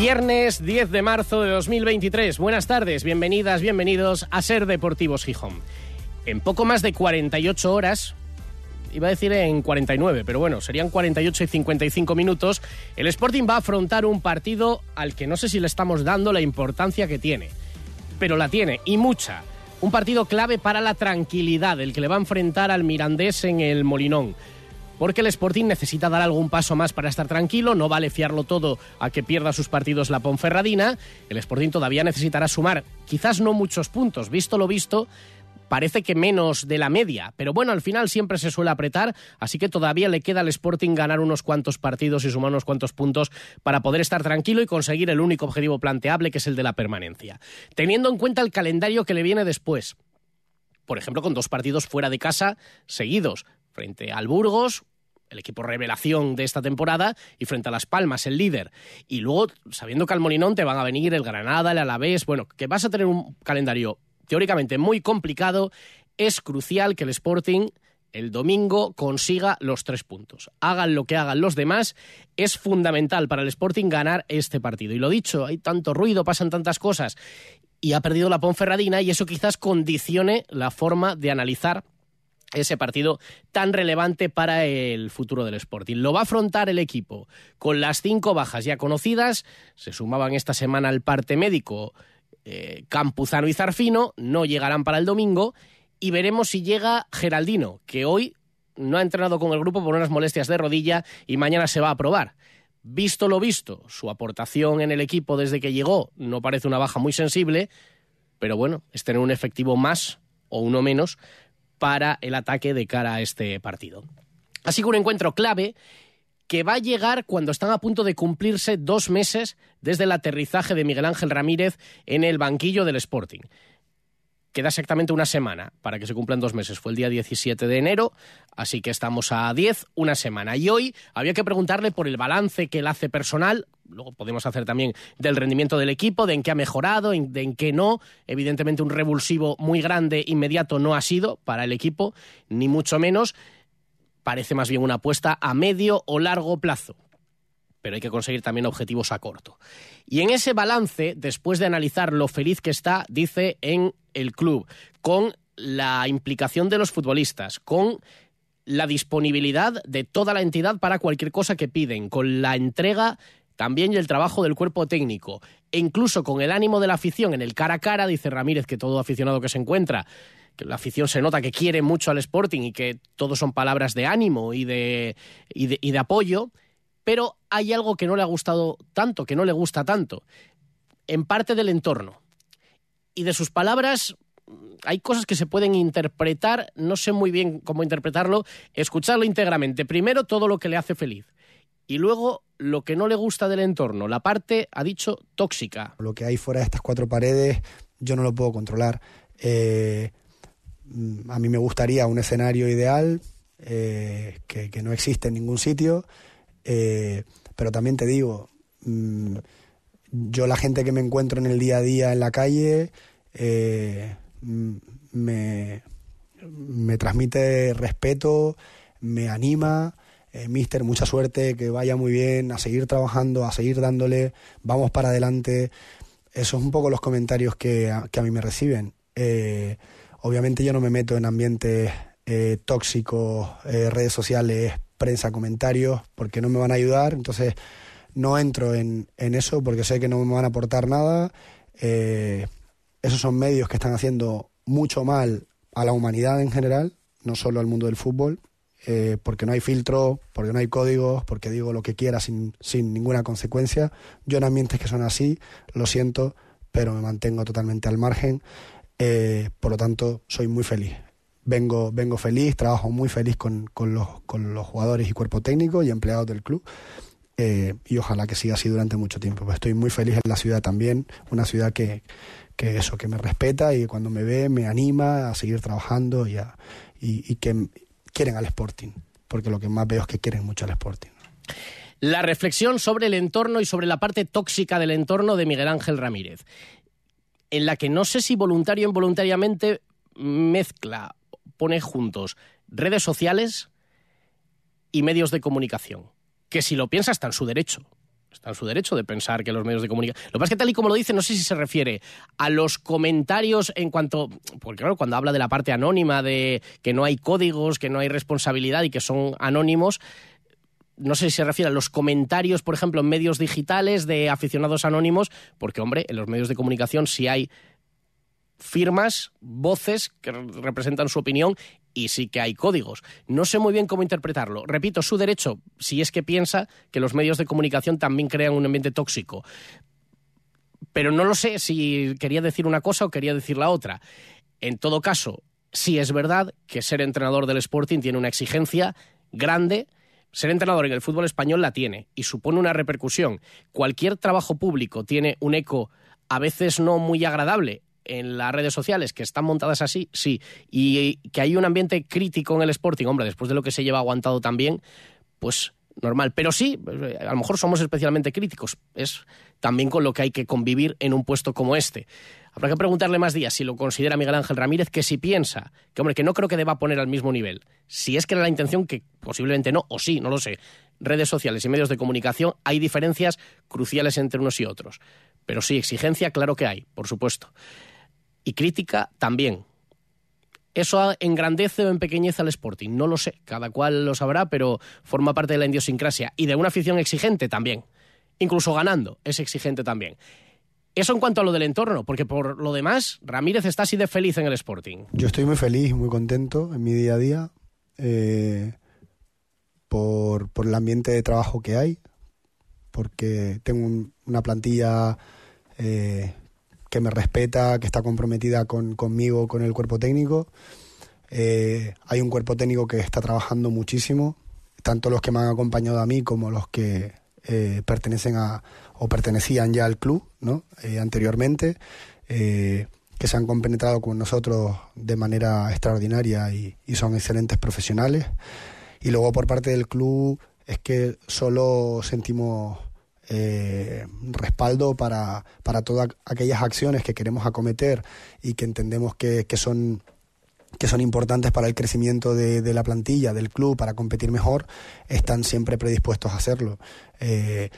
Viernes 10 de marzo de 2023. Buenas tardes, bienvenidas, bienvenidos a Ser Deportivos Gijón. En poco más de 48 horas, iba a decir en 49, pero bueno, serían 48 y 55 minutos, el Sporting va a afrontar un partido al que no sé si le estamos dando la importancia que tiene, pero la tiene y mucha. Un partido clave para la tranquilidad, el que le va a enfrentar al Mirandés en el Molinón porque el Sporting necesita dar algún paso más para estar tranquilo, no vale fiarlo todo a que pierda sus partidos la Ponferradina, el Sporting todavía necesitará sumar quizás no muchos puntos, visto lo visto, parece que menos de la media, pero bueno, al final siempre se suele apretar, así que todavía le queda al Sporting ganar unos cuantos partidos y sumar unos cuantos puntos para poder estar tranquilo y conseguir el único objetivo planteable, que es el de la permanencia. Teniendo en cuenta el calendario que le viene después, por ejemplo, con dos partidos fuera de casa seguidos, frente al Burgos, el equipo revelación de esta temporada, y frente a Las Palmas, el líder. Y luego, sabiendo que al Molinón te van a venir el Granada, el Alavés, bueno, que vas a tener un calendario teóricamente muy complicado, es crucial que el Sporting el domingo consiga los tres puntos. Hagan lo que hagan los demás, es fundamental para el Sporting ganar este partido. Y lo dicho, hay tanto ruido, pasan tantas cosas, y ha perdido la Ponferradina, y eso quizás condicione la forma de analizar ese partido tan relevante para el futuro del Sporting. Lo va a afrontar el equipo con las cinco bajas ya conocidas. Se sumaban esta semana al parte médico eh, Campuzano y Zarfino. No llegarán para el domingo. Y veremos si llega Geraldino, que hoy no ha entrenado con el grupo por unas molestias de rodilla y mañana se va a probar. Visto lo visto, su aportación en el equipo desde que llegó no parece una baja muy sensible, pero bueno, es tener un efectivo más o uno menos para el ataque de cara a este partido. Así que un encuentro clave que va a llegar cuando están a punto de cumplirse dos meses desde el aterrizaje de Miguel Ángel Ramírez en el banquillo del Sporting queda exactamente una semana para que se cumplan dos meses. Fue el día 17 de enero, así que estamos a 10, una semana. Y hoy había que preguntarle por el balance que él hace personal. Luego podemos hacer también del rendimiento del equipo, de en qué ha mejorado, de en qué no. Evidentemente un revulsivo muy grande, inmediato, no ha sido para el equipo, ni mucho menos. Parece más bien una apuesta a medio o largo plazo pero hay que conseguir también objetivos a corto. Y en ese balance, después de analizar lo feliz que está, dice en el club, con la implicación de los futbolistas, con la disponibilidad de toda la entidad para cualquier cosa que piden, con la entrega también y el trabajo del cuerpo técnico, e incluso con el ánimo de la afición en el cara a cara, dice Ramírez que todo aficionado que se encuentra que la afición se nota que quiere mucho al Sporting y que todo son palabras de ánimo y de, y de, y de apoyo, pero hay algo que no le ha gustado tanto, que no le gusta tanto, en parte del entorno. Y de sus palabras hay cosas que se pueden interpretar, no sé muy bien cómo interpretarlo, escucharlo íntegramente. Primero todo lo que le hace feliz y luego lo que no le gusta del entorno, la parte, ha dicho, tóxica. Lo que hay fuera de estas cuatro paredes yo no lo puedo controlar. Eh, a mí me gustaría un escenario ideal eh, que, que, no existe en ningún sitio eh, pero también te digo, mm, yo la gente que me encuentro en el día a día en la calle eh, mm, me, me, transmite respeto, me anima. Eh, mister, mucha suerte, que vaya muy bien, a seguir trabajando, a seguir dándole, vamos para adelante. Esos son un poco los comentarios que a, que a mí me reciben. obviamente yo no me meto en ambientes tóxicos, redes sociales, prensa, comentarios, porque no me van a ayudar, entonces no entro en, en eso porque sé que no me van a aportar nada. Eh, esos son medios que están haciendo mucho mal a la humanidad en general, no solo al mundo del fútbol, eh, porque no hay filtro, porque no hay códigos, porque digo lo que quiera sin, sin ninguna consecuencia. Yo en ambientes que son así, lo siento, pero me mantengo totalmente al margen. Eh, por lo tanto, soy muy feliz vengo, vengo feliz, trabajo muy feliz con, con, los, con los jugadores y cuerpo técnico y empleados del club. Eh, y ojalá que siga así durante mucho tiempo. Pues estoy muy feliz en la ciudad también, una ciudad que, que eso, que me respeta y cuando me ve me anima a seguir trabajando y, y, que quieren al Sporting, porque lo que más veo es que quieren mucho al Sporting. La reflexión sobre el entorno y sobre la parte tóxica del entorno de Miguel Ángel Ramírez, en la que no sé si voluntario o involuntariamente mezcla, pone juntos redes sociales y medios de comunicación, que si lo piensa está en su derecho está en su derecho de pensar que los medios de comunicación. Lo que pasa es que tal y como lo dice, no sé si se refiere a los comentarios en cuanto. Porque claro, cuando habla de la parte anónima, de que no hay códigos, que no hay responsabilidad y que son anónimos. No sé si se refiere a los comentarios, por ejemplo, en medios digitales de aficionados anónimos, porque, hombre, en los medios de comunicación sí hay firmas, voces que representan su opinión y sí que hay códigos. No sé muy bien cómo interpretarlo. Repito, su derecho, si es que piensa que los medios de comunicación también crean un ambiente tóxico. Pero no lo sé si quería decir una cosa o quería decir la otra. En todo caso, sí es verdad que ser entrenador del Sporting tiene una exigencia grande. Ser entrenador en el fútbol español la tiene y supone una repercusión. Cualquier trabajo público tiene un eco a veces no muy agradable en las redes sociales que están montadas así, sí. Y que hay un ambiente crítico en el Sporting, hombre, después de lo que se lleva aguantado también, pues normal. Pero sí, a lo mejor somos especialmente críticos. Es también con lo que hay que convivir en un puesto como este. Habrá que preguntarle más días si lo considera Miguel Ángel Ramírez, que si piensa, que hombre, que no creo que deba poner al mismo nivel. Si es que era la intención, que posiblemente no, o sí, no lo sé. Redes sociales y medios de comunicación, hay diferencias cruciales entre unos y otros. Pero sí, exigencia, claro que hay, por supuesto y crítica también. ¿Eso engrandece o empequeñece al Sporting? No lo sé, cada cual lo sabrá, pero forma parte de la idiosincrasia y de una afición exigente también. Incluso ganando, es exigente también. Eso en cuanto a lo del entorno, porque por lo demás, Ramírez está así de feliz en el Sporting. Yo estoy muy feliz, muy contento en mi día a día eh, por, por, el ambiente de trabajo que hay, porque tengo una plantilla eh, que me respeta, que está comprometida con, conmigo, con el cuerpo técnico. Eh, hay un cuerpo técnico que está trabajando muchísimo, tanto los que me han acompañado a mí como los que eh, pertenecen a o pertenecían ya al club ¿no? Eh, anteriormente, que se han compenetrado con nosotros de manera extraordinaria y, y son excelentes profesionales. Y luego por parte del club es que solo sentimos eh, respaldo para, para todas aquellas acciones que queremos acometer y que entendemos que, son que son importantes para el crecimiento de, la plantilla, del club, para competir mejor, están siempre predispuestos a hacerlo. Eh,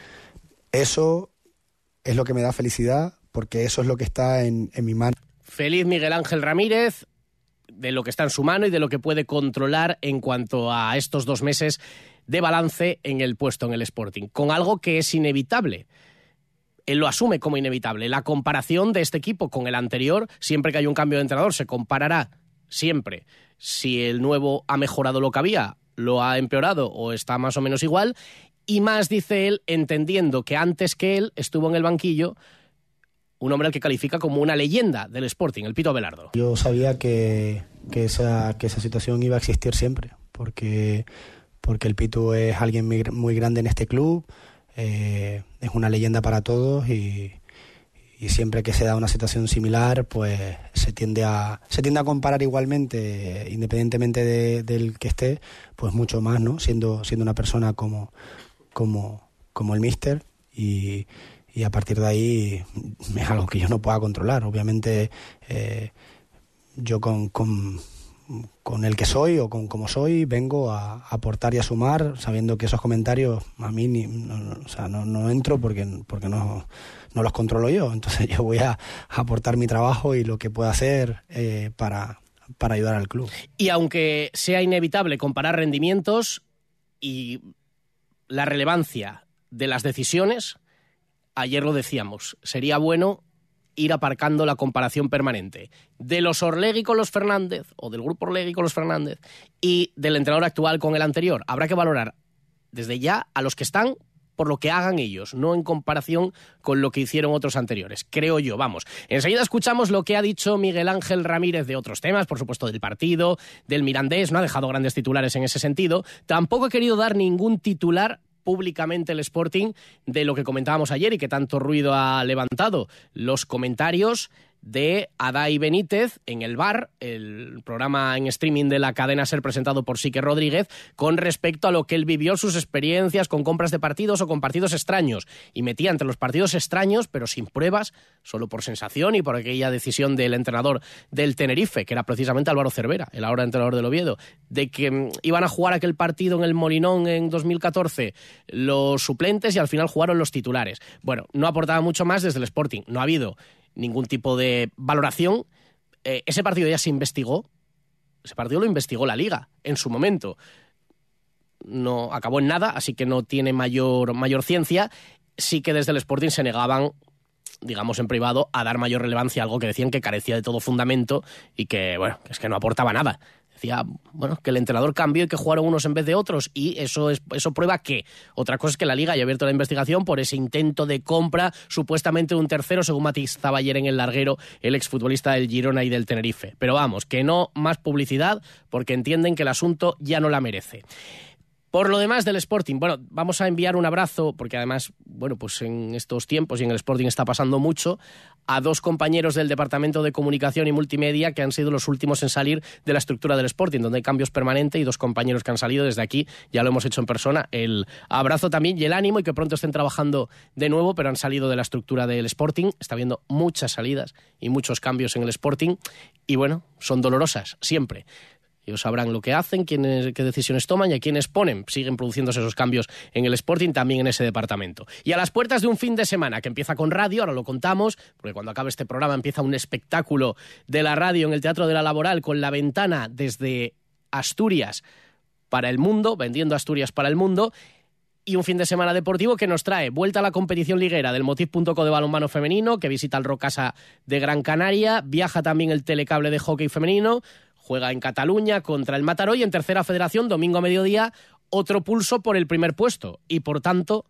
eso es lo que me da felicidad, porque eso es lo que está en, en mi mano. Feliz Miguel Ángel Ramírez, de lo que está en su mano y de lo que puede controlar en cuanto a estos dos meses de balance en el puesto en el Sporting, con algo que es inevitable. Él lo asume como inevitable. La comparación de este equipo con el anterior, siempre que hay un cambio de entrenador, se comparará siempre si el nuevo ha mejorado lo que había, lo ha empeorado o está más o menos igual. Y más, dice él, entendiendo que antes que él estuvo en el banquillo un hombre al que califica como una leyenda del Sporting, el Pito Belardo. Yo sabía que, que, esa, que esa situación iba a existir siempre, porque porque el Pitu es alguien muy, grande en este club, eh, es una leyenda para todos y, siempre que se da una situación similar, pues se tiende a, se tiende a comparar igualmente, independientemente del que esté, pues mucho más, ¿no? Siendo, siendo una persona como, como, como el Mister y, a partir de ahí es algo que yo no pueda controlar. Obviamente eh, yo con el que soy o con como soy, vengo a, aportar y a sumar, sabiendo que esos comentarios a mí ni, no, o sea, no, entro porque, porque no, no, los controlo yo. Entonces yo voy a, aportar mi trabajo y lo que pueda hacer eh, para, para ayudar al club. Y aunque sea inevitable comparar rendimientos y la relevancia de las decisiones, ayer lo decíamos, sería bueno ir aparcando la comparación permanente de los Orlegui con los Fernández o del grupo Orlegui con los Fernández y del entrenador actual con el anterior. Habrá que valorar desde ya a los que están por lo que hagan ellos, no en comparación con lo que hicieron otros anteriores, creo yo. Vamos, enseguida escuchamos lo que ha dicho Miguel Ángel Ramírez de otros temas, por supuesto del partido, del Mirandés, no ha dejado grandes titulares en ese sentido. Tampoco he querido dar ningún titular públicamente el Sporting de lo que comentábamos ayer y que tanto ruido ha levantado. Los comentarios de Adai Benítez en el bar, el programa en streaming de la cadena ser presentado por Sique Rodríguez, con respecto a lo que él vivió, sus experiencias con compras de partidos o con partidos extraños. Y metía entre los partidos extraños, pero sin pruebas, solo por sensación y por aquella decisión del entrenador del Tenerife, que era precisamente Álvaro Cervera, el ahora entrenador del Oviedo, de que mm, iban a jugar aquel partido en el Molinón en 2014 los suplentes y al final jugaron los titulares. Bueno, no aportaba mucho más desde el Sporting. No ha habido ningún tipo de valoración. Eh, ese partido ya se investigó. Ese partido lo investigó la liga en su momento. No acabó en nada, así que no tiene mayor, mayor ciencia. Sí que desde el Sporting se negaban digamos en privado, a dar mayor relevancia a algo que decían que carecía de todo fundamento y que, bueno, es que no aportaba nada decía, bueno, que el entrenador cambió y que jugaron unos en vez de otros y eso es eso prueba que otra cosa es que la liga haya abierto la investigación por ese intento de compra supuestamente de un tercero según matizaba ayer en el larguero el exfutbolista del Girona y del Tenerife. Pero vamos, que no más publicidad porque entienden que el asunto ya no la merece. Por lo demás del Sporting, bueno, vamos a enviar un abrazo, porque además, bueno, pues en estos tiempos y en el Sporting está pasando mucho, a dos compañeros del Departamento de Comunicación y Multimedia que han sido los últimos en salir de la estructura del Sporting, donde hay cambios permanentes y dos compañeros que han salido desde aquí, ya lo hemos hecho en persona. El abrazo también y el ánimo y que pronto estén trabajando de nuevo, pero han salido de la estructura del Sporting. Está habiendo muchas salidas y muchos cambios en el Sporting y bueno, son dolorosas siempre. Ellos sabrán lo que hacen, quiénes, qué decisiones toman y a quiénes ponen. Siguen produciéndose esos cambios en el Sporting, también en ese departamento. Y a las puertas de un fin de semana que empieza con radio, ahora lo contamos, porque cuando acabe este programa empieza un espectáculo de la radio en el Teatro de la Laboral con la ventana desde Asturias para el mundo, vendiendo Asturias para el mundo y un fin de semana deportivo que nos trae vuelta a la competición liguera del Motiv.co de balonmano femenino, que visita el Rocasa de Gran Canaria, viaja también el telecable de hockey femenino, Juega en Cataluña contra el Mataró y en tercera federación, domingo a mediodía, otro pulso por el primer puesto y por tanto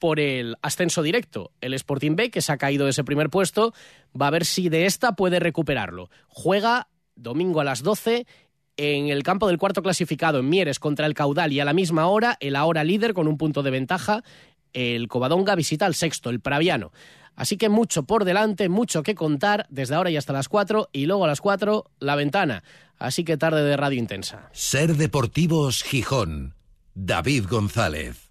por el ascenso directo. El Sporting B, que se ha caído de ese primer puesto, va a ver si de esta puede recuperarlo. Juega domingo a las 12 en el campo del cuarto clasificado en Mieres contra el Caudal y a la misma hora, el ahora líder con un punto de ventaja, el Covadonga visita al sexto, el Praviano. Así que mucho por delante, mucho que contar desde ahora y hasta las 4 y luego a las 4 la ventana. Así que tarde de radio intensa. Ser Deportivos Gijón. David González.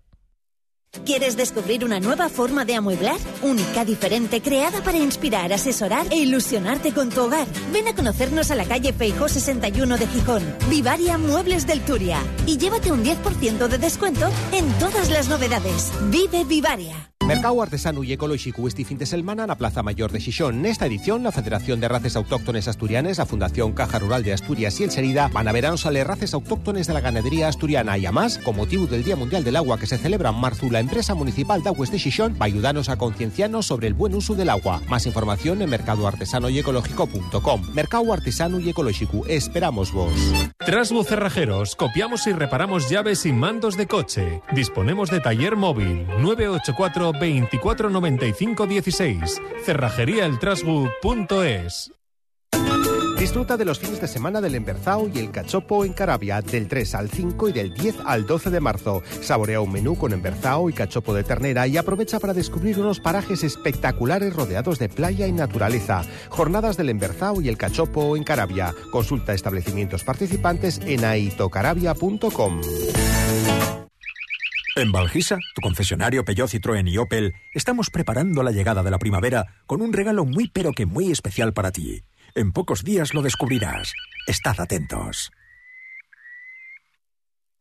¿Quieres descubrir una nueva forma de amueblar? Única, diferente, creada para inspirar, asesorar e ilusionarte con tu hogar. Ven a conocernos a la calle Feijó 61 de Gijón. Vivaria Muebles del Turia. Y llévate un 10% de descuento en todas las novedades. Vive Vivaria. Mercado Artesano y Ecológico este fin de semana la Plaza Mayor de Xixón. Esta edición, la Federación de Races Autóctones Asturianes, la Fundación Caja Rural de Asturias y el Serida van a ver a las races autóctones de la ganadería asturiana y además, con motivo del Día Mundial del Agua que se celebra en marzo, la empresa municipal de Aguas de Xixón va a ayudarnos a concienciarnos sobre el buen uso del agua. Más información en mercadoartesanoyecológico.com. Mercado Artesano y Ecológico. Esperamos vos. Trasbu Cerrajeros. Copiamos y reparamos llaves y mandos de coche. Disponemos de taller móvil 984 2495 16. Cerrajeríaeltrasgu.es. Disfruta de los fines de semana del Emberzao y el Cachopo en Carabia del 3 al 5 y del 10 al 12 de marzo. Saborea un menú con Emberzao y Cachopo de ternera y aprovecha para descubrir unos parajes espectaculares rodeados de playa y naturaleza. Jornadas del Emberzao y el Cachopo en Carabia. Consulta establecimientos participantes en aitocarabia.com. En Valgisa, tu concesionario Peugeot, Citroën y Opel, estamos preparando la llegada de la primavera con un regalo muy pero que muy especial para ti. En pocos días lo descubrirás. Estad atentos.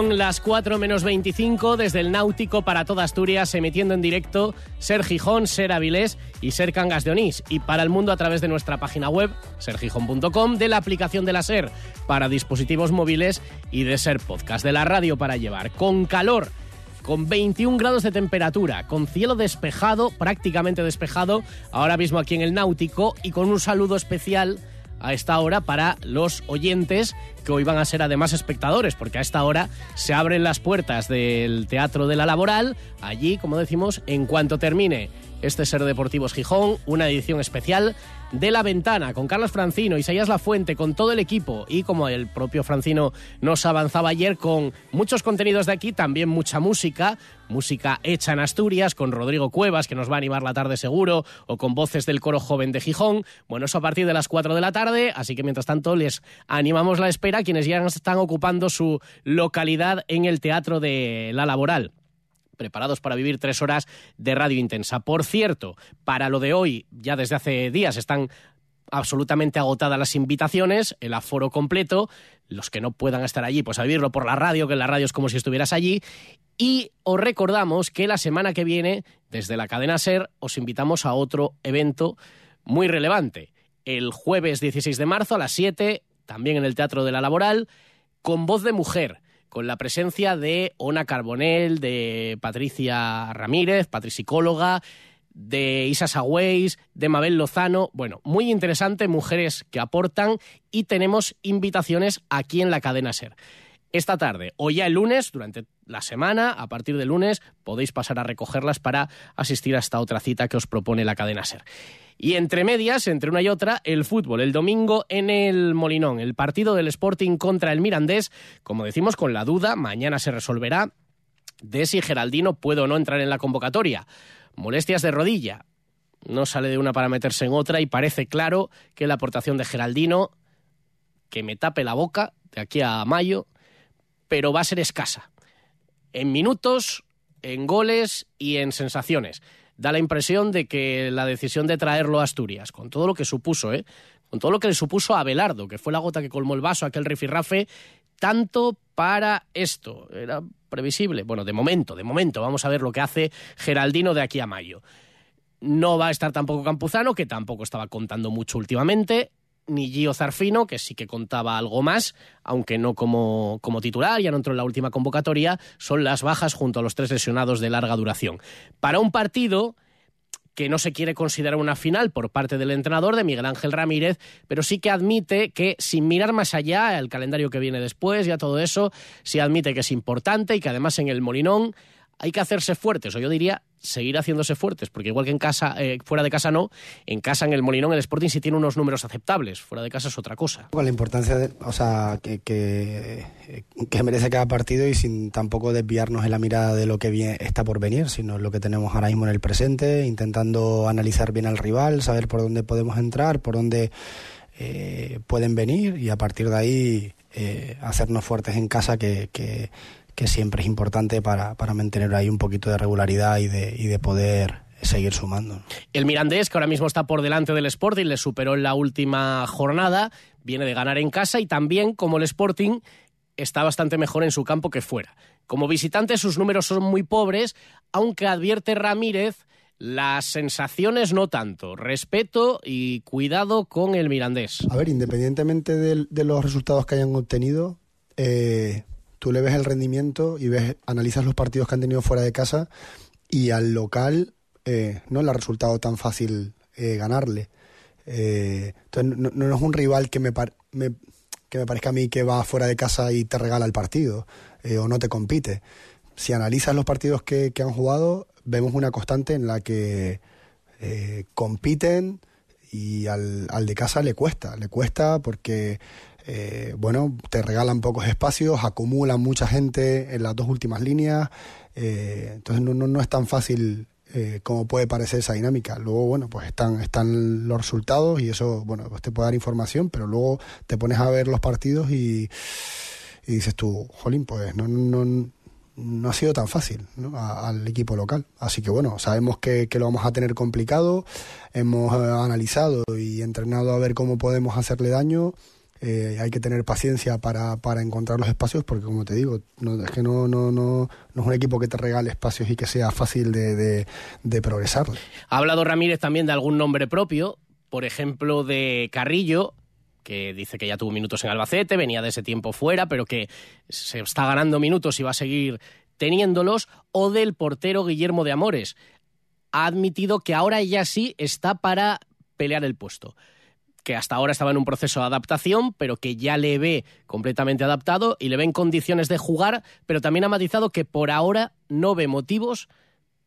Son las 4 menos 25 desde el Náutico para toda Asturias, emitiendo en directo Ser Gijón, Ser Avilés y Ser Cangas de Onís. Y para el mundo a través de nuestra página web, sergijón.com, de la aplicación de la Ser para dispositivos móviles y de Ser Podcast, de la radio para llevar. Con calor con 21 grados de temperatura, con cielo despejado, prácticamente despejado, ahora mismo aquí en el Náutico, y con un saludo especial a esta hora para los oyentes que hoy van a ser además espectadores, porque a esta hora se abren las puertas del Teatro de la Laboral, allí, como decimos, en cuanto termine este Ser Deportivos Gijón, una edición especial de La Ventana, con Carlos Francino, Isaías La Fuente, con todo el equipo y como el propio Francino nos avanzaba ayer con muchos contenidos de aquí, también mucha música, música hecha en Asturias, con Rodrigo Cuevas, que nos va a animar la tarde seguro, o con voces del coro joven de Gijón. Bueno, eso a partir de las 4 de la tarde, así que mientras tanto les animamos la espera a quienes ya están ocupando su localidad en el Teatro de la Laboral preparados para vivir tres horas de radio intensa. Por cierto, para lo de hoy, ya desde hace días están absolutamente agotadas las invitaciones, el aforo completo, los que no puedan estar allí, pues a vivirlo por la radio, que la radio es como si estuvieras allí. Y os recordamos que la semana que viene, desde la cadena Ser, os invitamos a otro evento muy relevante. El jueves 16 de marzo a las 7, también en el Teatro de la Laboral, con voz de mujer con la presencia de Ona Carbonell, de Patricia Ramírez, patricicóloga, de Isa Sagüeis, de Mabel Lozano. Bueno, muy interesante, mujeres que aportan y tenemos invitaciones aquí en la cadena Ser. Esta tarde o ya el lunes, durante la semana, a partir del lunes, podéis pasar a recogerlas para asistir a esta otra cita que os propone la cadena Ser. Y entre medias, entre una y otra, el fútbol. El domingo en el Molinón, el partido del Sporting contra el Mirandés, como decimos, con la duda, mañana se resolverá de si Geraldino puede o no entrar en la convocatoria. Molestias de rodilla. No sale de una para meterse en otra y parece claro que la aportación de Geraldino, que me tape la boca de aquí a mayo, pero va a ser escasa. En minutos, en goles y en sensaciones da la impresión de que la decisión de traerlo a Asturias, con todo lo que supuso, ¿eh? con todo lo que le supuso a Abelardo, que fue la gota que colmó el vaso, aquel rifirrafe, tanto para esto. Era previsible. Bueno, de momento, de momento, vamos a ver lo que hace Geraldino de aquí a mayo. No va a estar tampoco Campuzano, que tampoco estaba contando mucho últimamente ni Gio Zarfino, que sí que contaba algo más, aunque no como, como titular, ya no entró en la última convocatoria, son las bajas junto a los tres lesionados de larga duración. Para un partido que no se quiere considerar una final por parte del entrenador de Miguel Ángel Ramírez, pero sí que admite que sin mirar más allá, el calendario que viene después, ya todo eso, sí admite que es importante y que además en el Molinón hay que hacerse fuertes, o yo diría seguir haciéndose fuertes, porque igual que en casa, eh, fuera de casa no, en casa en el Molinón el Sporting sí tiene unos números aceptables, fuera de casa es otra cosa. Con la importancia, de, o sea, que, que, que, merece cada partido y sin tampoco desviarnos en la mirada de lo que viene, está por venir, sino lo que tenemos ahora mismo en el presente, intentando analizar bien al rival, saber por dónde podemos entrar, por dónde eh, pueden venir y a partir de ahí eh, hacernos fuertes en casa que, que que siempre es importante para, para mantener ahí un poquito de regularidad y de, y de poder seguir sumando. El Mirandés, que ahora mismo está por delante del Sporting, le superó en la última jornada, viene de ganar en casa y también, como el Sporting, está bastante mejor en su campo que fuera. Como visitante sus números son muy pobres, aunque advierte Ramírez, las sensaciones no tanto. Respeto y cuidado con el Mirandés. A ver, independientemente de, de los resultados que hayan obtenido, eh, tú le ves el rendimiento y ves, analizas los partidos que han tenido fuera de casa y al local eh, no le ha resultado tan fácil eh, ganarle. Eh, entonces no, es un rival que me, que me parezca a mí que va fuera de casa y te regala el partido o no te compite. Si analizas los partidos que, que han jugado, vemos una constante en la que compiten y al, al de casa le cuesta, le cuesta porque eh, bueno, te regalan pocos espacios, acumulan mucha gente en las dos últimas líneas, eh, entonces no, no, es tan fácil eh, como puede parecer esa dinámica. Luego, bueno, pues están, están los resultados y eso, bueno, pues te puede dar información, pero luego te pones a ver los partidos y, dices tú, jolín, pues no, no, no ha sido tan fácil al equipo local. Así que bueno, sabemos que, que, lo vamos a tener complicado, hemos analizado y entrenado a ver cómo podemos hacerle daño eh, hay que tener paciencia para, para encontrar los espacios porque como te digo, no, es que no, no, no, no es un equipo que te regale espacios y que sea fácil de, de, progresar. Ha hablado Ramírez también de algún nombre propio, por ejemplo de Carrillo, que dice que ya tuvo minutos en Albacete, venía de ese tiempo fuera, pero que se está ganando minutos y va a seguir teniéndolos, o del portero Guillermo de Amores. Ha admitido que ahora ya sí está para pelear el puesto que hasta ahora estaba en un proceso de adaptación, pero que ya le ve completamente adaptado y le ve en condiciones de jugar, pero también ha matizado que por ahora no ve motivos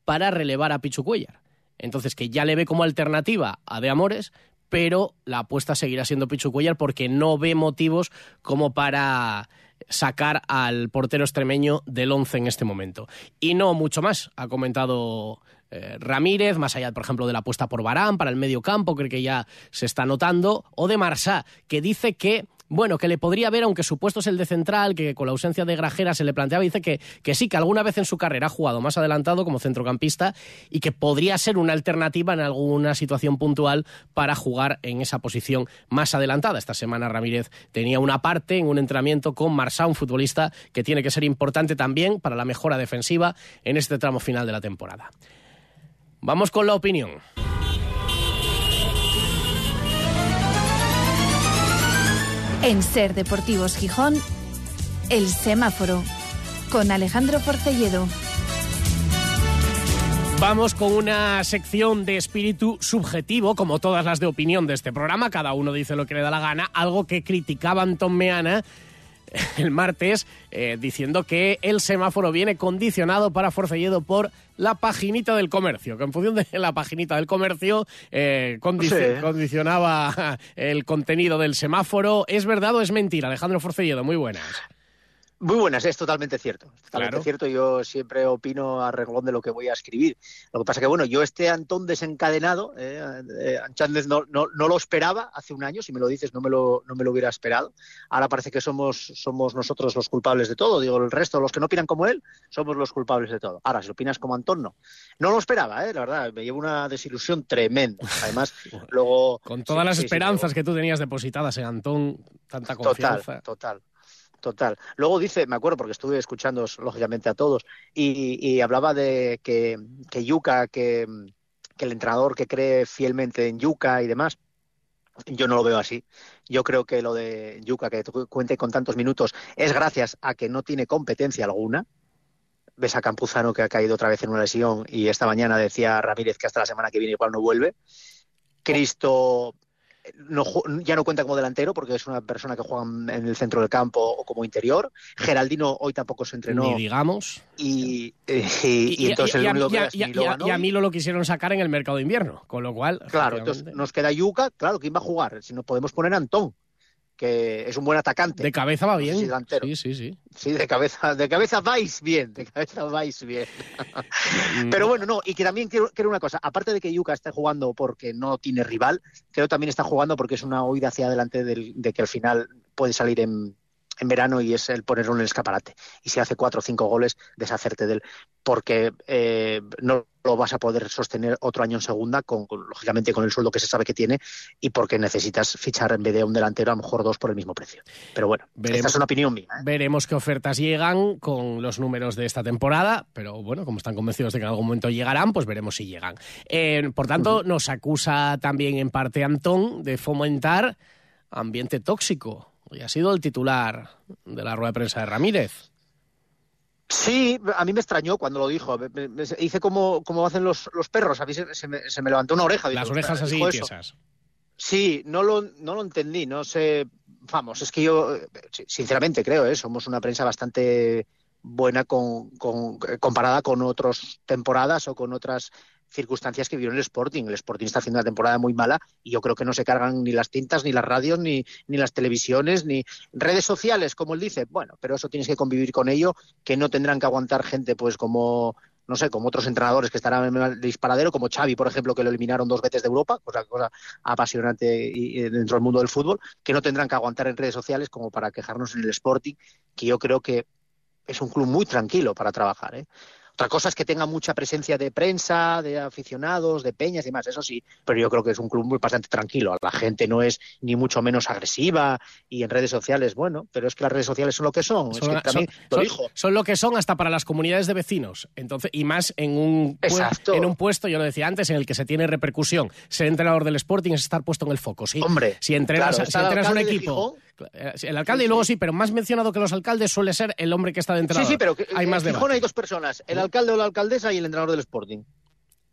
para relevar a Pichu Cuellar. Entonces, que ya le ve como alternativa a De Amores, pero la apuesta seguirá siendo Pichu Cuellar porque no ve motivos como para sacar al portero extremeño del once en este momento. Y no mucho más, ha comentado eh, Ramírez, más allá, por ejemplo, de la apuesta por Barán para el medio campo, creo que ya se está notando, o de Marsá, que dice que bueno, que le podría ver, aunque su puesto es el de central, que con la ausencia de Grajera se le planteaba, dice que, que sí, que alguna vez en su carrera ha jugado más adelantado como centrocampista y que podría ser una alternativa en alguna situación puntual para jugar en esa posición más adelantada. Esta semana Ramírez tenía una parte en un entrenamiento con Marsá, un futbolista que tiene que ser importante también para la mejora defensiva en este tramo final de la temporada. Vamos con la opinión. En Ser Deportivos Gijón, El Semáforo, con Alejandro Porcelledo. Vamos con una sección de espíritu subjetivo, como todas las de opinión de este programa. Cada uno dice lo que le da la gana. Algo que criticaba Antón Meana el martes eh, diciendo que el semáforo viene condicionado para Forcelledo por la paginita del comercio, que en función de la paginita del comercio eh, condici sí. condicionaba el contenido del semáforo. ¿Es verdad o es mentira? Alejandro Forcelledo, muy buenas. Muy buenas, es totalmente cierto. Totalmente claro. cierto. Yo siempre opino a reglón de lo que voy a escribir. Lo que pasa que, bueno, yo este Antón desencadenado, eh, eh, no, no, no, lo esperaba hace un año. Si me lo dices, no me lo, no me lo hubiera esperado. Ahora parece que somos, somos nosotros los culpables de todo. Digo, el resto, los que no opinan como él, somos los culpables de todo. Ahora, si opinas como Antón, no. No lo esperaba, ¿eh? la verdad. Me llevo una desilusión tremenda. Además, luego. Con todas sí, las sí, esperanzas sí, que tú tenías depositadas en Antón, tanta confianza. Total, total. Total. Luego dice, me acuerdo porque estuve escuchando lógicamente a todos, y, y hablaba de que, que Yuca, que, que, el entrenador que cree fielmente en Yuca y demás. Yo no lo veo así. Yo creo que lo de Yuca, que cuente con tantos minutos, es gracias a que no tiene competencia alguna. Ves a Campuzano que ha caído otra vez en una lesión y esta mañana decía Ramírez que hasta la semana que viene igual no vuelve. Cristo no, ya no cuenta como delantero porque es una persona que juega en el centro del campo o como interior. Geraldino hoy tampoco se entrenó. Ni digamos. Y, y, y, y entonces el único que y, a Milo lo quisieron sacar en el mercado de invierno, con lo cual. Claro, entonces nos queda Yuca, claro, ¿quién va a jugar? Si nos podemos poner a Antón que es un buen atacante. De cabeza va bien. No sé si sí, sí, sí. Sí, de cabeza, de cabeza vais bien, de cabeza vais bien. Pero bueno, no, y que también quiero, quiero, una cosa, aparte de que Yuka esté jugando porque no tiene rival, creo también está jugando porque es una huida hacia adelante del, de que al final puede salir en, en verano y es el ponerlo en el escaparate. Y si hace cuatro o cinco goles, deshacerte de él, porque eh, no lo vas a poder sostener otro año en segunda, con, con, lógicamente con el sueldo que se sabe que tiene, y porque necesitas fichar en vez de un delantero a lo mejor dos por el mismo precio. Pero bueno, veremos, esta es una opinión mía. ¿eh? Veremos qué ofertas llegan con los números de esta temporada, pero bueno, como están convencidos de que en algún momento llegarán, pues veremos si llegan. Eh, por tanto, uh -huh. nos acusa también en parte Antón de fomentar ambiente tóxico y ha sido el titular de la rueda de prensa de Ramírez. Sí, a mí me extrañó cuando lo dijo. Me, hice como, como hacen los, los, perros. A mí se, se, me, se, me, levantó una oreja. Las orejas así tiesas. Sí, no lo, no lo entendí. No sé. Vamos, es que yo, sinceramente, creo, ¿eh? somos una prensa bastante buena con, con, comparada con otras temporadas o con otras circunstancias que vieron el Sporting. El Sporting está haciendo una temporada muy mala y yo creo que no se cargan ni las tintas, ni las radios, ni, ni las televisiones, ni redes sociales, como él dice. Bueno, pero eso tienes que convivir con ello, que no tendrán que aguantar gente pues como no sé, como otros entrenadores que estarán en el disparadero, como Xavi, por ejemplo, que lo eliminaron dos veces de Europa, cosa, cosa apasionante y dentro del mundo del fútbol, que no tendrán que aguantar en redes sociales como para quejarnos en el Sporting, que yo creo que es un club muy tranquilo para trabajar. ¿eh? Otra cosa es que tenga mucha presencia de prensa, de aficionados, de peñas y demás, eso sí, pero yo creo que es un club muy bastante tranquilo. La gente no es ni mucho menos agresiva y en redes sociales, bueno, pero es que las redes sociales son lo que son. Son, es que también, son- lo son- dijo. son lo que son hasta para las comunidades de vecinos. Entonces, y más en un, pue- Exacto. en un puesto, yo lo decía antes, en el que se tiene repercusión. Ser entrenador del Sporting es estar puesto en el foco, sí. Hombre, si entrenas, claro, si entrenas un equipo. Eh, El alcalde y luego sí, pero más mencionado que los alcaldes suele ser el hombre que está de entrenador. Sí, sí, pero que, hay más en Gijón debate. hay dos personas, el alcalde o la alcaldesa y el entrenador del Sporting.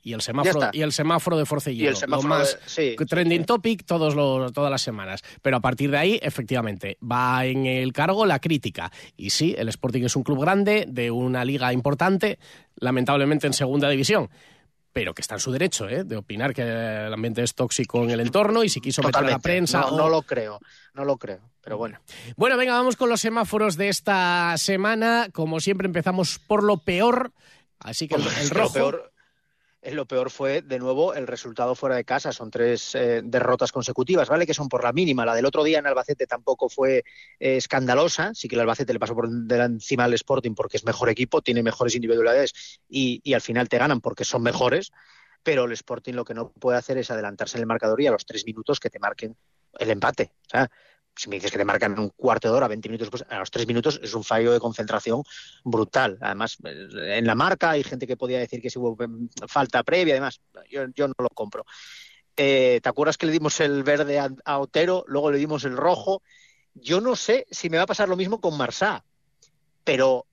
Y el semáforo, y el semáforo de Forcellino. Y el semáforo lo más de- sí, sí, trending topic todos los, todas las semanas. Pero a partir de ahí, efectivamente, va en el cargo la crítica. Y sí, el Sporting es un club grande, de una liga importante, lamentablemente en segunda división. Pero que está en su derecho, ¿eh? De opinar que el ambiente es tóxico en el entorno y si quiso meter a la prensa. No, o- no lo creo, no lo creo, pero bueno. Bueno, venga, vamos con los semáforos de esta semana. Como siempre, empezamos por lo peor. Así que el, rojo. Lo peor, lo peor fue, de nuevo, el resultado fuera de casa. Son tres eh, derrotas consecutivas, ¿vale? Que son por la mínima. La del otro día en Albacete tampoco fue eh, escandalosa. Sí que el Albacete le pasó por encima al Sporting porque es mejor equipo, tiene mejores individualidades y, y al final te ganan porque son mejores. Pero el Sporting lo que no puede hacer es adelantarse en el marcador y a los tres minutos que te marquen el empate. O sea, si me dices que te marcan un cuarto de hora, 20 minutos a los tres minutos es un fallo de concentración brutal. Además, eh, en la marca hay gente que podía decir que si hubo mm, falta previa, además, yo, no lo compro. Eh, ¿Te acuerdas que le dimos el verde a, Otero, luego le dimos el rojo? Yo no sé si me va a pasar lo mismo con Marsá, pero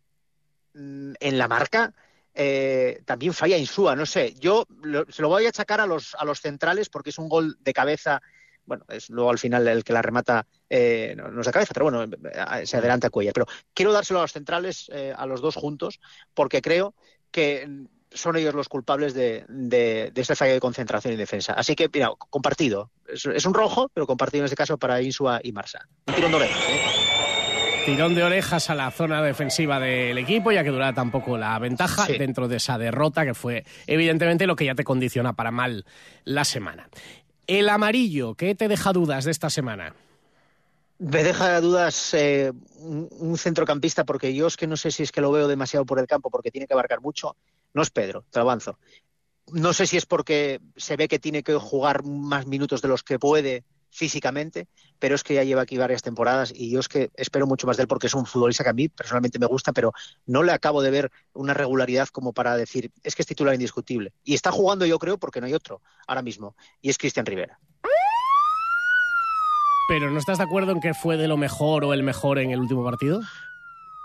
mm, en la marca eh, también falla Insúa, no sé. Yo se lo voy a achacar a los centrales porque es un gol de cabeza. Bueno, es luego al final el que la remata eh, no, no es de cabeza, pero bueno, eh, se adelanta Cuellar. Pero quiero dárselo a los centrales, eh, a los dos juntos, porque creo que son ellos los culpables de, de, de este fallo de concentración y defensa. Así que, mira, compartido. Es, es un rojo, pero compartido en este caso para Insua y Marsa. Un tirón de orejas, ¿eh? Tirón de orejas a la zona defensiva del equipo, ya que durará tampoco la ventaja Sí. dentro de esa derrota, que fue evidentemente lo que ya te condiciona para mal la semana. El amarillo, ¿qué te deja dudas de esta semana? Me deja dudas eh, un, centrocampista, porque yo es que no sé si es que lo veo demasiado por el campo, porque tiene que abarcar mucho. No es Pedro, te avanzo. No sé si es porque se ve que tiene que jugar más minutos de los que puede físicamente, pero es que ya lleva aquí varias temporadas y yo es que espero mucho más de él porque es un futbolista que a mí personalmente me gusta, pero no le acabo de ver una regularidad como para decir, es que es titular indiscutible. Y está jugando yo creo porque no hay otro ahora mismo, y es Cristian Rivera. Pero ¿no estás de acuerdo en que fue de lo mejor o el mejor en el último partido?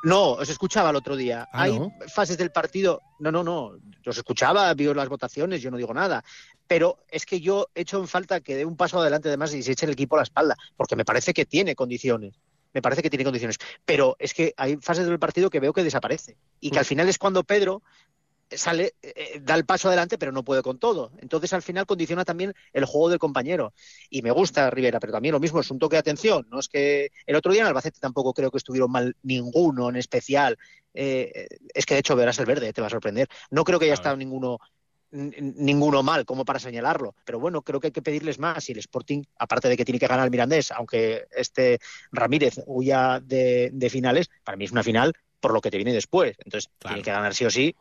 No, os escuchaba el otro día. Ah, Hay ¿no? fases del partido. No, no, no. Os escuchaba, vio las votaciones, yo no digo nada. Pero es que yo echo en falta que dé un paso adelante además y se eche el equipo a la espalda, porque me parece que tiene condiciones. Me parece que tiene condiciones. Pero es que hay fases del partido que veo que desaparece. Y que al final es cuando Pedro sale, eh, da el paso adelante, pero no puede con todo. Entonces, al final condiciona también el juego del compañero. Y me gusta Rivera, pero también lo mismo, es un toque de atención. No es que el otro día en Albacete tampoco creo que estuvieron mal ninguno en especial. Eh, es que de hecho verás el verde, te va a sorprender. No creo que haya estado ninguno ninguno mal como para señalarlo, pero bueno, creo que hay que pedirles más y el Sporting, aparte de que tiene que ganar el Mirandés, aunque este Ramírez huya de, de finales, para mí es una final por lo que te viene después, entonces Claro. tiene que ganar sí o sí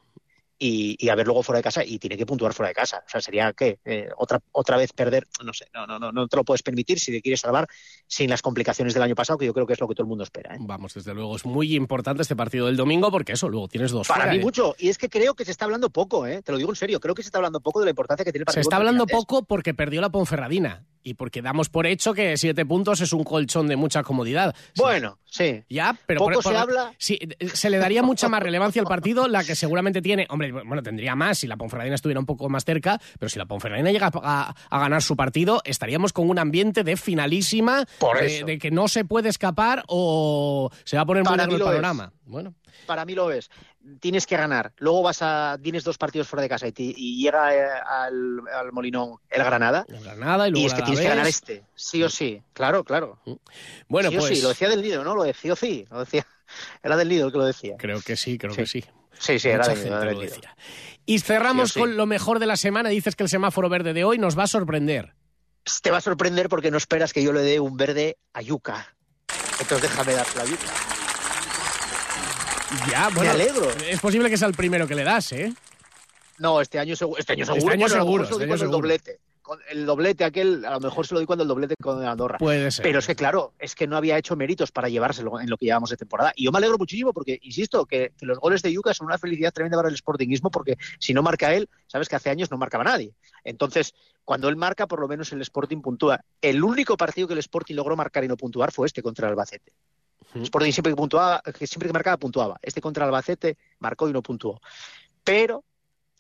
y, y a ver luego fuera de casa y tiene que puntuar fuera de casa. O sea, sería que otra otra vez perder, no sé, no, no, no, no te lo puedes permitir si te quieres salvar sin las complicaciones del año pasado, que yo creo que es lo que todo el mundo espera. ¿eh? Vamos, desde luego es muy importante este partido del domingo porque eso, luego tienes dos Para fuera, mí ¿eh? mucho, y es que creo que se está hablando poco, ¿eh? te lo digo en serio, creo que se está hablando poco de la importancia que tiene el Se partido. está contra el hablando poco porque perdió la Ponferradina y porque damos por hecho que siete puntos es un colchón de mucha comodidad. Bueno, sí. Ya, pero Poco por- se por- habla. Sí, eh, se le daría mucha más relevancia al partido, la que seguramente tiene. Hombre, bueno, tendría más si la Ponferradina estuviera un poco más cerca, pero si la Ponferradina llega a, a ganar su partido, estaríamos con un ambiente de finalísima, Por de, eso. de que no se puede escapar o se va a poner muy Para negro mí el es. panorama. Bueno, Para mí lo es. Tienes que ganar. Luego vas a. Tienes dos partidos fuera de casa y, y llega eh, al, al Molinón el Granada. el Granada y Y luego es que tienes que ganar este, sí o sí. Claro, claro. Bueno, sí o pues sí, lo decía del Nido, ¿no? Lo decía, sí o sí. Lo decía. Era del Nido el que lo decía. creo que sí, creo Sí. que sí. Sí, sí, era del Nido. Nido. Y cerramos con lo mejor de la semana. Dices que el semáforo verde de hoy nos va a sorprender. Te va a sorprender porque no esperas que yo le dé un verde a Yuca. Entonces déjame darte la Yuca. Ya, bueno, Me alegro. Es posible que sea el primero que le das, ¿eh? No, este año seguro. Este año Este seguro. año bueno, seguro, este año cuando el seguro. doblete. Con el doblete aquel, a lo mejor se lo di cuando el doblete con Andorra. Puede ser. Pero es que, claro, es que no había hecho méritos para llevárselo en lo que llevamos de temporada. Y yo me alegro muchísimo porque, insisto, que, que los goles de Yuca son una felicidad tremenda para el sportingismo porque si no marca él, sabes que hace años no marcaba nadie. Entonces, cuando él marca, por lo menos el Sporting puntúa. El único partido que el Sporting logró marcar y no puntuar fue este contra el Albacete. El Sporting siempre puntuaba, siempre que marcaba puntuaba. Este contra Albacete marcó y no puntuó. Pero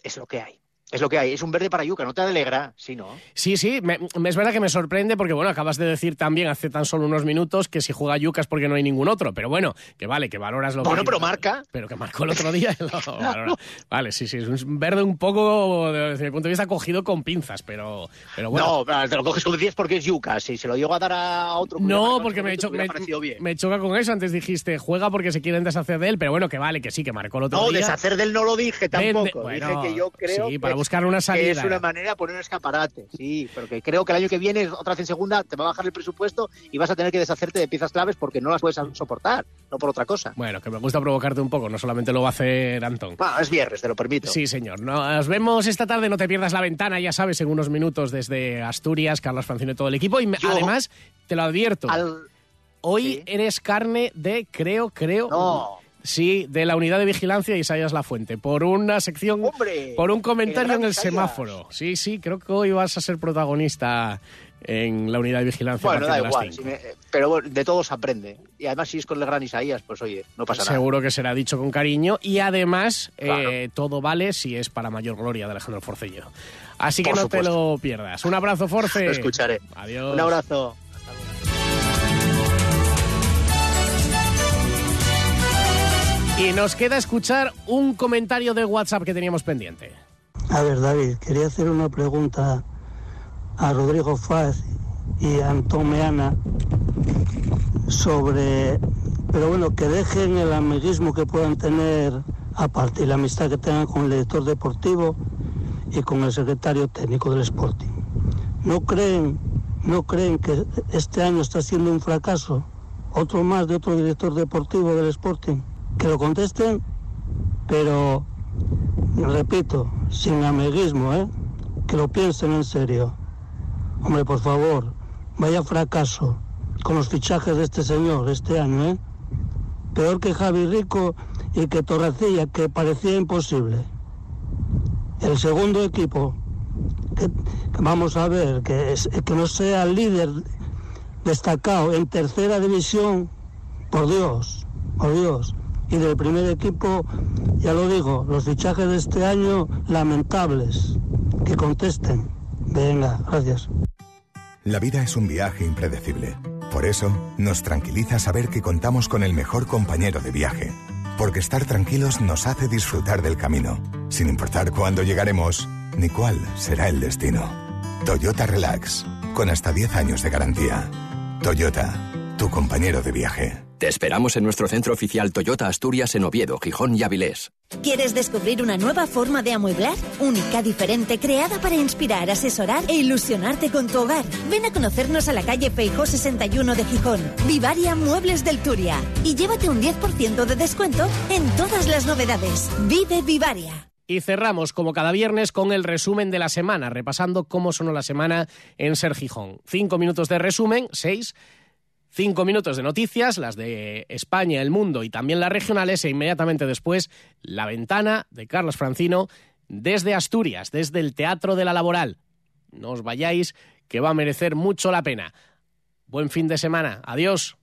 es lo que hay. Es lo que hay. Es un verde para Yuca. No te alegra, sí, ¿no? Sí, sí, me- me- es verdad que me sorprende porque, bueno, acabas de decir también hace tan solo unos minutos que si juega Yucas porque no hay ningún otro, pero bueno, que vale, que valoras lo Bueno, que... pero marca. Pero que marcó el otro día. y lo valora. Vale, sí, sí, es un verde un poco, desde mi punto de vista, cogido con pinzas, pero, pero bueno. No, te lo coges con 10 porque es Yuca. Si se lo llego a dar a otro... No, porque me, cho- me- me choca con eso. Antes dijiste, juega porque se quieren deshacer de él, pero bueno, que vale, que sí, que marcó el otro No, día. deshacer del no lo dije tampoco. Vende- bueno, dije que yo creo sí, que, para buscar una salida. es una manera de poner un escaparate. Sí, pero que creo que el año que viene, otra vez en segunda, te va a bajar el presupuesto y vas a tener que deshacerte de piezas claves porque no las puedes soportar, no por otra cosa. Bueno, que me gusta provocarte un poco, no solamente lo va a hacer Antón. Bueno, es viernes, te lo permito. Sí, señor. Nos vemos esta tarde, no te pierdas la ventana, ya sabes, en unos minutos desde Asturias, Carlos Francino y todo el equipo. Y Yo- además, te lo advierto, Al- hoy Sí. eres carne de, creo, creo... No. Sí, de la unidad de vigilancia Isaías La Fuente, por una sección, Hombre, por un comentario en el Isaías. semáforo. Sí, sí, creo que hoy vas a ser protagonista en la unidad de vigilancia. Bueno, da igual, cinco. si me- pero bueno, de todo se aprende. Y además, si es con el gran Isaías, pues oye, no pasa nada. Seguro que será dicho con cariño y además Claro. eh, todo vale si es para mayor gloria de Alejandro Forcello. Así que no supuesto. te lo pierdas. Un abrazo, Force. Lo escucharé. Adiós. Un abrazo. Y nos queda escuchar un comentario de WhatsApp que teníamos pendiente. A ver, David, quería hacer una pregunta a Rodrigo Faz y a Antón Meana sobre, pero bueno, que dejen el amiguismo que puedan tener aparte y la amistad que tengan con el director deportivo y con el secretario técnico del Sporting. ¿No creen, no creen que este año está siendo un fracaso? Otro más de otro director deportivo del Sporting. Que lo contesten, pero repito, sin amiguismo, ¿eh? Que lo piensen en serio. Hombre, por favor, vaya fracaso con los fichajes de este señor este año, ¿eh? Peor que Javi Rico y que Torrecilla, que parecía imposible. El segundo equipo, que, vamos a ver, que, que no sea líder destacado en tercera división, por Dios, por Dios. Y del primer equipo, ya lo digo, los fichajes de este año lamentables. Que contesten. Venga, gracias. La vida es un viaje impredecible. Por eso, nos tranquiliza saber que contamos con el mejor compañero de viaje. Porque estar tranquilos nos hace disfrutar del camino, sin importar cuándo llegaremos ni cuál será el destino. Toyota Relax, con hasta 10 años de garantía. Toyota, tu compañero de viaje. Te esperamos en nuestro centro oficial Toyota Asturias en Oviedo, Gijón y Avilés. ¿Quieres descubrir una nueva forma de amueblar? Única, diferente, creada para inspirar, asesorar e ilusionarte con tu hogar. Ven a conocernos a la calle Feijó 61 de Gijón. Vivaria Muebles del Turia. Y llévate un 10% de descuento en todas las novedades. Vive Vivaria. Y cerramos, como cada viernes, con el resumen de la semana, repasando cómo sonó la semana en Ser Gijón. Cinco minutos de resumen, seis. Cinco minutos de noticias, las de España, el mundo y también las regionales, e inmediatamente después la ventana de Carlos Francino desde Asturias, desde el Teatro de la Laboral. No os vayáis, que va a merecer mucho la pena. Buen fin de semana. Adiós.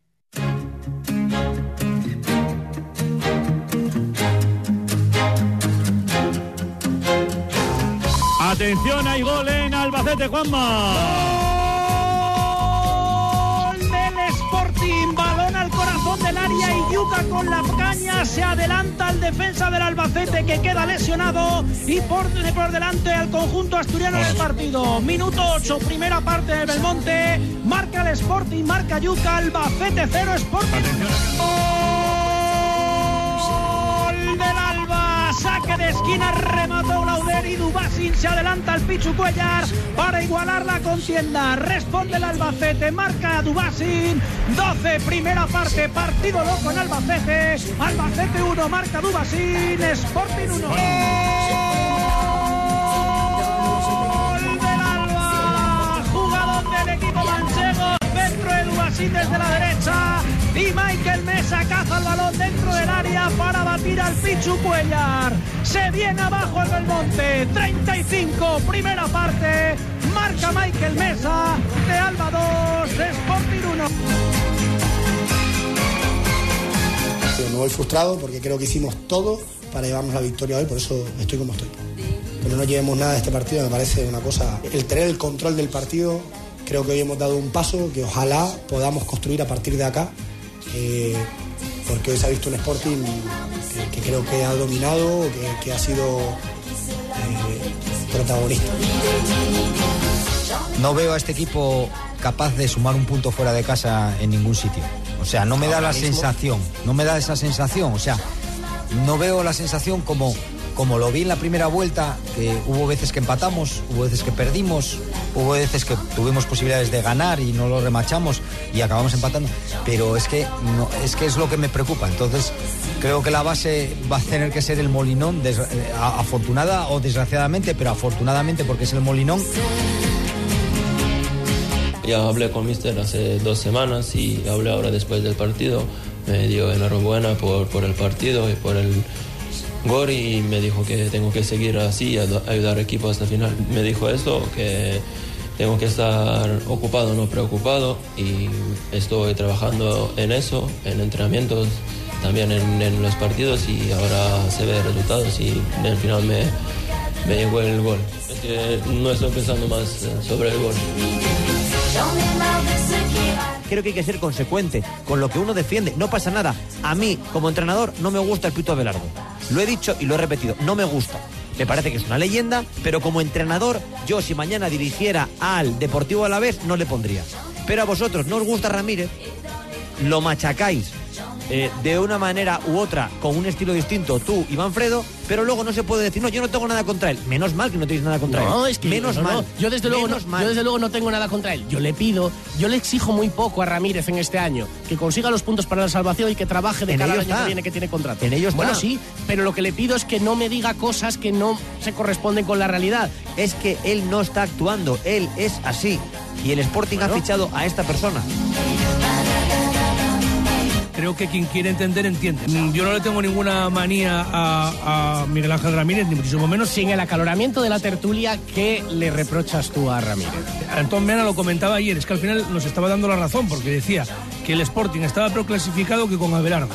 Atención, hay gol en Albacete, Juanma. Del área y Yuca con la caña se adelanta al defensa del Albacete que queda lesionado y por, por delante al conjunto asturiano del partido. Minuto 8, primera parte de Belmonte, marca el Sporting, marca Yuca, Albacete 0, Sporting. Saque de esquina remató Lauder y Dubasín se adelanta al Pichu Cuellar para igualar la contienda. Responde el Albacete, marca Dubasín. 12, primera parte, partido loco en Albacete. Albacete 1, marca Dubasín, Sporting 1. Gol del Alba, jugador del equipo manchego, centro de Dubasín desde la derecha. Y Michael Mesa caza el balón dentro del área para batir al Pichu Cuellar. Se viene abajo el Belmonte. 35, primera parte. Marca Michael Mesa. De Alba 2, Sporting 1. Me voy frustrado porque creo que hicimos todo para llevarnos la victoria hoy, por eso estoy como estoy. Que no llevemos nada de este partido me parece una cosa. El tener el control del partido, creo que hoy hemos dado un paso que ojalá podamos construir a partir de acá eh, porque hoy se ha visto un Sporting que, que creo que ha dominado, que, que ha sido eh, protagonista. No veo a este equipo capaz de sumar un punto fuera de casa en ningún sitio. O sea, no me da la mismo- sensación, no me da esa sensación. O sea, no veo la sensación como, como lo vi en la primera vuelta, que hubo veces que empatamos, hubo veces que perdimos, hubo veces que tuvimos posibilidades de ganar y no lo remachamos y acabamos empatando. Pero es que, es que es lo que me preocupa. Entonces, creo que la base va a tener que ser el Molinón, eh, afortunada o desgraciadamente, pero afortunadamente porque es el Molinón. Ya hablé con Mister hace dos semanas y hablé ahora después del partido. Me dio enhorabuena por, por el partido y por el gol y me dijo que tengo que seguir así ayudar al equipo hasta el final. Me dijo eso, que tengo que estar ocupado, no preocupado y estoy trabajando en eso, en entrenamientos, también en, los partidos y ahora se ve resultados y al final me, me llegó el gol. No estoy pensando más eh, sobre el gol. Creo que hay que ser consecuente con lo que uno defiende. No pasa nada. A mí, como entrenador, no me gusta el Pito Abelardo. Lo he dicho y lo he repetido. No me gusta. Me parece que es una leyenda, pero como entrenador, yo si mañana dirigiera al Deportivo Alavés, no le pondría. Pero a vosotros no os gusta Ramírez, lo machacáis eh, de una manera u otra, con un estilo distinto, tú y Manfredo, pero luego no se puede decir, no, yo no tengo nada contra él. Menos mal que no tenéis nada contra No, él. es que Menos no, no. mal. Yo desde luego mal. yo desde luego no tengo nada contra él. Yo le pido, yo le exijo muy poco a Ramírez en este año, que consiga los puntos para la salvación y que trabaje de En ello año está. que viene que tiene contrato. En ello está. Bueno, sí, pero lo que le pido es que no me diga cosas que no se corresponden con la realidad. Es que él no está actuando, él es así. Y el Sporting ha fichado a esta persona. Creo que quien quiere entender, entiende. Mm, Yo no le tengo ninguna manía a, a Miguel Ángel Ramírez, ni muchísimo menos. Sin el acaloramiento de la tertulia, ¿qué le reprochas tú a Ramírez? Antón Mena lo comentaba ayer, es que al final nos estaba dando la razón, porque decía que el Sporting estaba proclasificado que con Abelardo,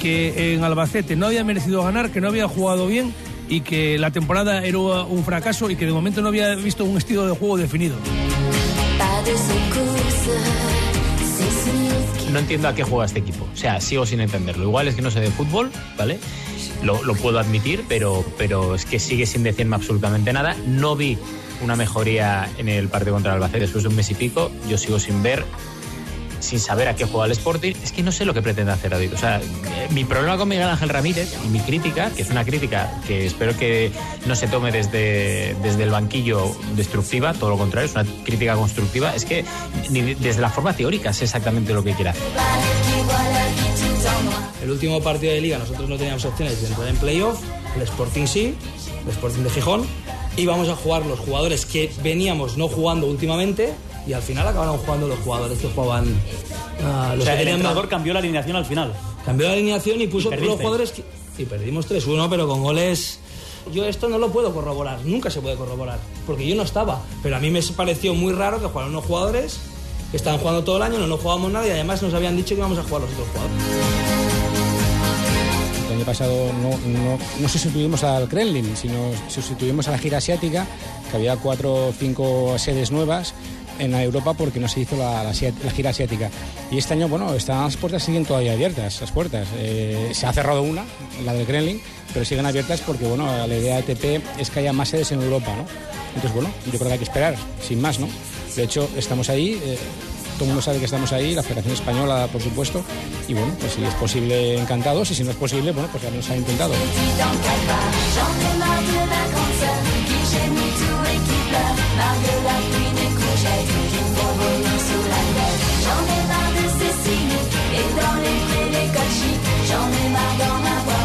que en Albacete no había merecido ganar, que no había jugado bien y que la temporada era un fracaso y que de momento no había visto un estilo de juego definido. No entiendo a qué juega este equipo. O sea, sigo sin entenderlo. Igual es que no sé de fútbol, ¿vale? Lo, puedo admitir, pero, pero es que sigue sin decirme absolutamente nada. No vi una mejoría en el partido contra el Albacete después de un mes y pico. Yo sigo sin ver, sin saber a qué juega el Sporting. Es que no sé lo que pretende hacer David. O sea, eh, mi problema con Miguel Ángel Ramírez y mi crítica, que es una crítica que espero que no se tome desde, desde el banquillo destructiva, todo lo contrario, es una crítica constructiva, es que ni desde la forma teórica sé exactamente lo que quiere hacer. El último partido de liga nosotros no teníamos opciones de entrar en playoff, el Sporting sí, el Sporting de Gijón, íbamos a jugar los jugadores que veníamos no jugando últimamente y al final acabaron jugando los jugadores que jugaban ah, los o sea, que el tenían entrenador más- cambió la alineación al final. cambió la alineación y puso Y los jugadores que... y perdimos 3-1 pero con goles yo esto no lo puedo corroborar, nunca se puede corroborar, porque yo no estaba, pero a mí me pareció muy raro que jugaran unos jugadores que estaban jugando todo el año, no nos jugábamos nada y además nos habían dicho que íbamos a jugar los otros jugadores. El año pasado no, no, no sustituimos al Kremlin, sino sustituimos a la gira asiática, que había cuatro o cinco sedes nuevas en Europa porque no se hizo la, la la gira asiática. Y este año, bueno, están las puertas siguen todavía abiertas, las puertas. Eh, se ha cerrado una, la del Kremlin, pero siguen abiertas porque, bueno, la idea de ATP es que haya más sedes en Europa, ¿no? Entonces, bueno, yo creo que hay que esperar, sin más, ¿no? De hecho, estamos ahí, eh, todo el mundo sabe que estamos ahí, la Federación Española, por supuesto, y bueno, pues si es posible, encantados, y si no es posible, bueno, pues ya nos ha intentado. chaîne ni tout et qui pleure. Marre de la pluie des courgettes qui bourboulent sous la neige. J'en ai marre de ces signes et dans les prés les cochis. J'en ai marre d'en avoir.